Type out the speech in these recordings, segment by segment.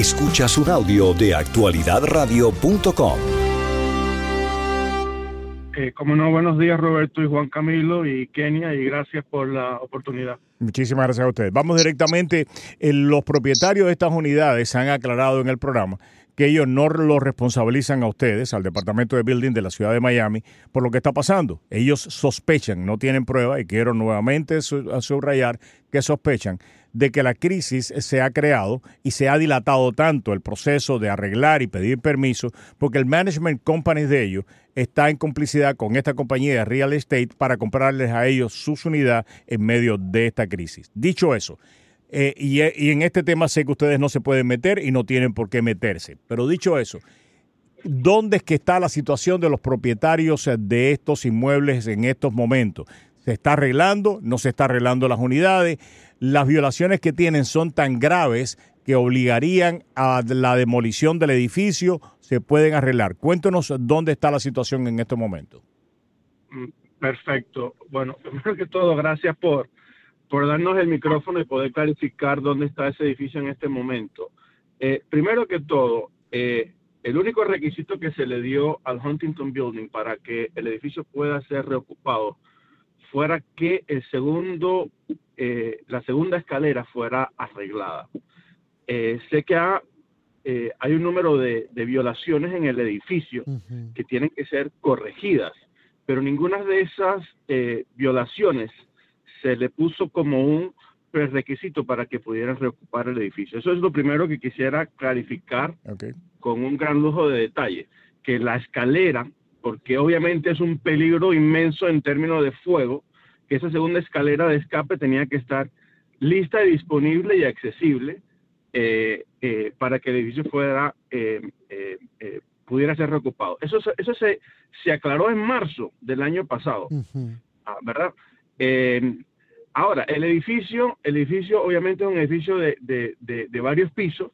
Escuchas un audio de actualidadradio.com. Eh, como no, buenos días Roberto y Juan Camilo y Kenia y gracias por la oportunidad. Muchísimas gracias a ustedes. Vamos directamente, eh, los propietarios de estas unidades han aclarado en el programa que ellos no lo responsabilizan a ustedes, al Departamento de Building de la ciudad de Miami, por lo que está pasando. Ellos sospechan, no tienen prueba, y quiero nuevamente subrayar que sospechan de que la crisis se ha creado y se ha dilatado tanto el proceso de arreglar y pedir permiso, porque el management company de ellos está en complicidad con esta compañía de real estate para comprarles a ellos sus unidades en medio de esta crisis. Dicho eso, eh, y, y, en este tema sé que ustedes no se pueden meter y no tienen por qué meterse. Pero dicho eso, ¿dónde es que está la situación de los propietarios de estos inmuebles en estos momentos? ¿Se está arreglando? ¿No se está arreglando las unidades? las violaciones que tienen son tan graves que obligarían a la demolición del edificio, se pueden arreglar. Cuéntanos dónde está la situación en este momento. Mm, perfecto. Bueno, primero que todo, gracias por, por darnos el micrófono y poder clarificar dónde está ese edificio en este momento. Eh, primero que todo, eh, el único requisito que se le dio al Huntington Building para que el edificio pueda ser reocupado fuera que el segundo, eh, la segunda escalera fuera arreglada. Sé que hay un número de, violaciones en el edificio que tienen que ser corregidas, pero ninguna de esas violaciones se le puso como un prerequisito para que pudieran reocupar el edificio. Eso es lo primero que quisiera clarificar con un gran lujo de detalle, que la escalera porque obviamente es un peligro inmenso en términos de fuego, que esa segunda escalera de escape tenía que estar lista y disponible y accesible eh, eh, para que el edificio fuera, eh, pudiera ser reocupado. Eso, eso se, se, aclaró en marzo del año pasado, ah, ¿verdad? Ahora, el edificio, el edificio obviamente es un edificio de, de, de, varios pisos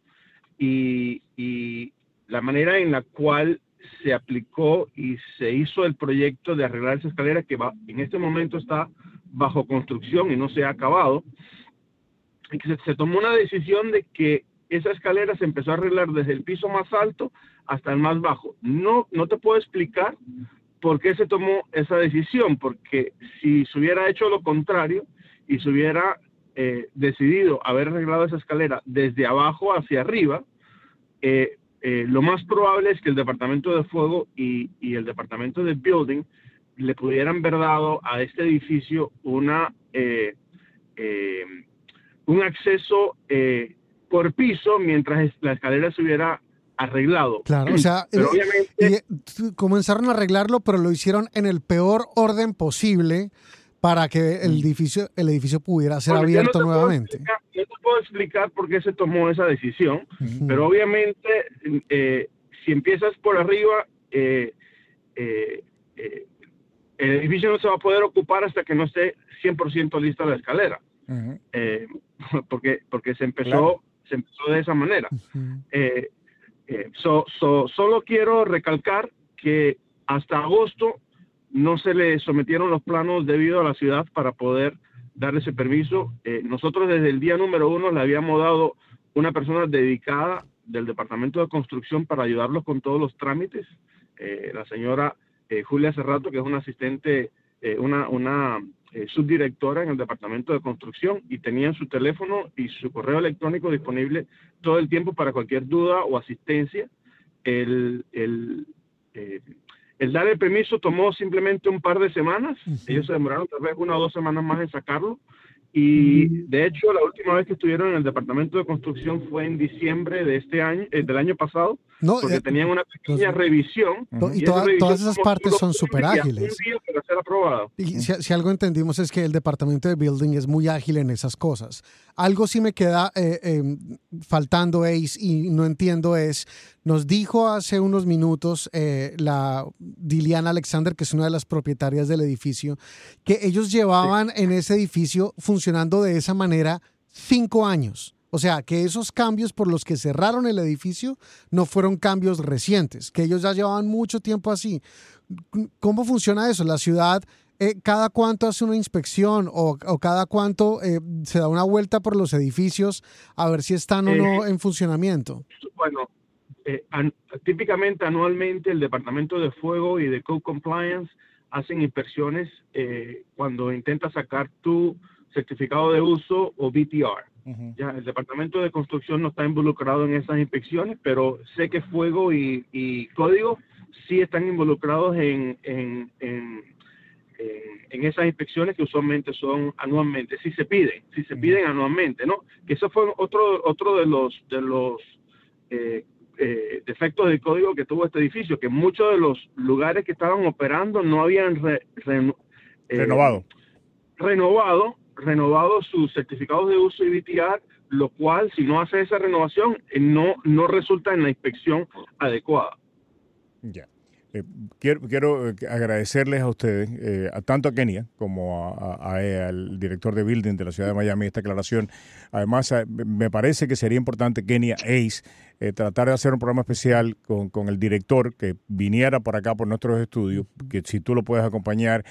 y, y la manera en la cual se aplicó y se hizo el proyecto de arreglar esa escalera que va, en este momento está bajo construcción y no se ha acabado. Y que se, tomó una decisión de que esa escalera se empezó a arreglar desde el piso más alto hasta el más bajo. No, no te puedo explicar por qué se tomó esa decisión, porque si se hubiera hecho lo contrario y se hubiera eh, decidido haber arreglado esa escalera desde abajo hacia arriba, eh, eh, lo más probable es que el Departamento de Fuego y, el Departamento de Building le pudieran haber dado a este edificio una, eh, eh, un acceso por piso mientras la escalera se hubiera arreglado. Claro, o sea, comenzaron a arreglarlo, pero lo hicieron en el peor orden posible para que el edificio, el edificio pudiera ser abierto nuevamente. no te puedo explicar por qué se tomó esa decisión, pero obviamente eh, si empiezas por arriba, eh, eh, el edificio no se va a poder ocupar hasta que no esté 100% lista la escalera, porque, porque se, empezó, se empezó de esa manera. solo quiero recalcar que hasta agosto no se le sometieron los planos debido a la ciudad para poder darle ese permiso. Eh, nosotros desde el día número uno le habíamos dado una persona dedicada del Departamento de Construcción para ayudarlos con todos los trámites, eh, la señora eh, Julia Cerrato, que es una asistente, una, subdirectora en el Departamento de Construcción y tenía su teléfono y su correo electrónico disponible todo el tiempo para cualquier duda o asistencia. El, el, el dar el permiso tomó simplemente un par de semanas. Ellos se demoraron tal vez una o dos semanas más en sacarlo. Y de hecho, la última vez que estuvieron en el departamento de construcción fue en diciembre de este año, eh, del año pasado, no, porque eh, tenían una pequeña revisión. y, todas esas partes son súper ágiles. Y si, algo entendimos es que el departamento de building es muy ágil en esas cosas. Algo sí me queda eh, em, faltando, Ace, y no entiendo es, nos dijo hace unos minutos la Diliana Alexander, que es una de las propietarias del edificio, que ellos llevaban en ese edificio funcionando de esa manera cinco años. O sea, que esos cambios por los que cerraron el edificio no fueron cambios recientes, que ellos ya llevaban mucho tiempo así. ¿Cómo funciona eso? La ciudad eh, ¿cada cuánto hace una inspección o, cada cuánto eh, se da una vuelta por los edificios a ver si están o no en funcionamiento? Bueno, típicamente anualmente el Departamento de Fuego y de Code Compliance hacen inspecciones cuando intenta sacar tu certificado de uso o BTR. Ya, el Departamento de Construcción no está involucrado en esas inspecciones, pero sé que Fuego y, Código sí están involucrados en, en, en, en, esas inspecciones que usualmente son anualmente, si se piden, si se piden anualmente, ¿no? Que eso fue otro, otro de los, de los eh, eh, defectos del código que tuvo este edificio, que muchos de los lugares que estaban operando no habían eh, renovado. renovado renovado sus certificados de uso y BTR, lo cual, si no hace esa renovación, eh, no, no resulta en la inspección adecuada. Ya. Eh, quiero, quiero, eh, agradecerles a ustedes, eh, a tanto a Kenia como al director de Building de la ciudad de Miami, esta aclaración. Además, me parece que sería importante, Kenia Ace, tratar de hacer un programa especial con, con, el director que viniera por acá por nuestros estudios, que si tú lo puedes acompañar,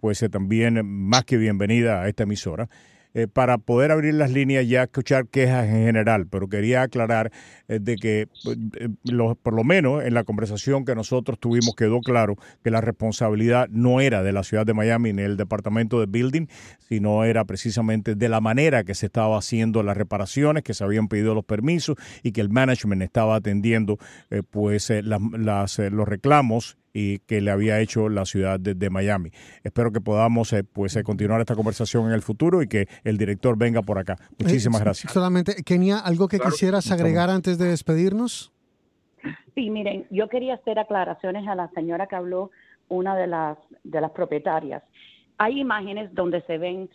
pues también más que bienvenida a esta emisora. Eh, para poder abrir las líneas ya escuchar quejas en general, pero quería aclarar eh, de que eh, por lo menos en la conversación que nosotros tuvimos quedó claro que la responsabilidad no era de la ciudad de Miami ni el departamento de building, sino era precisamente de la manera que se estaba haciendo las reparaciones, que se habían pedido los permisos y que el management estaba atendiendo pues las, los reclamos y que le había hecho la ciudad de, Miami. Espero que podamos eh, pues eh, continuar esta conversación en el futuro y que el director venga por acá. Muchísimas eh, gracias. Solamente, Kenia, ¿algo que quisieras agregar antes de despedirnos? Sí, miren, yo quería hacer aclaraciones a la señora que habló, una de las, de las propietarias. Hay imágenes donde se ven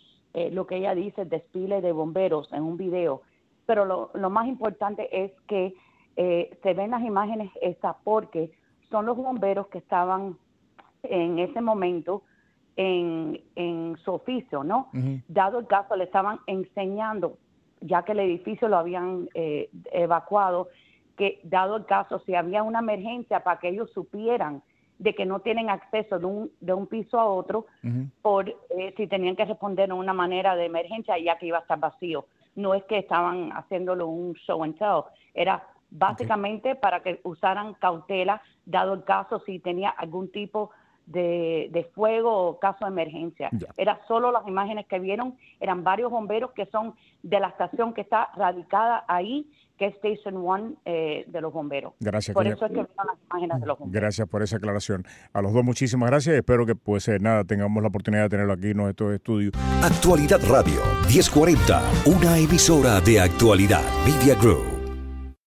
lo que ella dice, desfile de bomberos en un video, pero lo, lo más importante es que se ven las imágenes esa porque son los bomberos que estaban en ese momento en, en su oficio, ¿no? Dado el caso, le estaban enseñando, ya que el edificio lo habían eh, evacuado, que dado el caso, si había una emergencia, para que ellos supieran de que no tienen acceso de un, de un piso a otro, por eh, si tenían que responder de una manera de emergencia, ya que iba a estar vacío. No es que estaban haciéndolo un show and tell, era básicamente para que usaran cautela, dado el caso si tenía algún tipo de, fuego o caso de emergencia. Era solo las imágenes que vieron, eran varios bomberos que son de la estación que está radicada ahí, que es Station One eh, de los bomberos. Gracias. Por eso es que vieron las imágenes de los bomberos. Gracias por esa aclaración. A los dos muchísimas gracias y espero que pues eh, nada, tengamos la oportunidad de tenerlo aquí en nuestro estudio. Actualidad Radio 1040, una emisora de actualidad Media Group.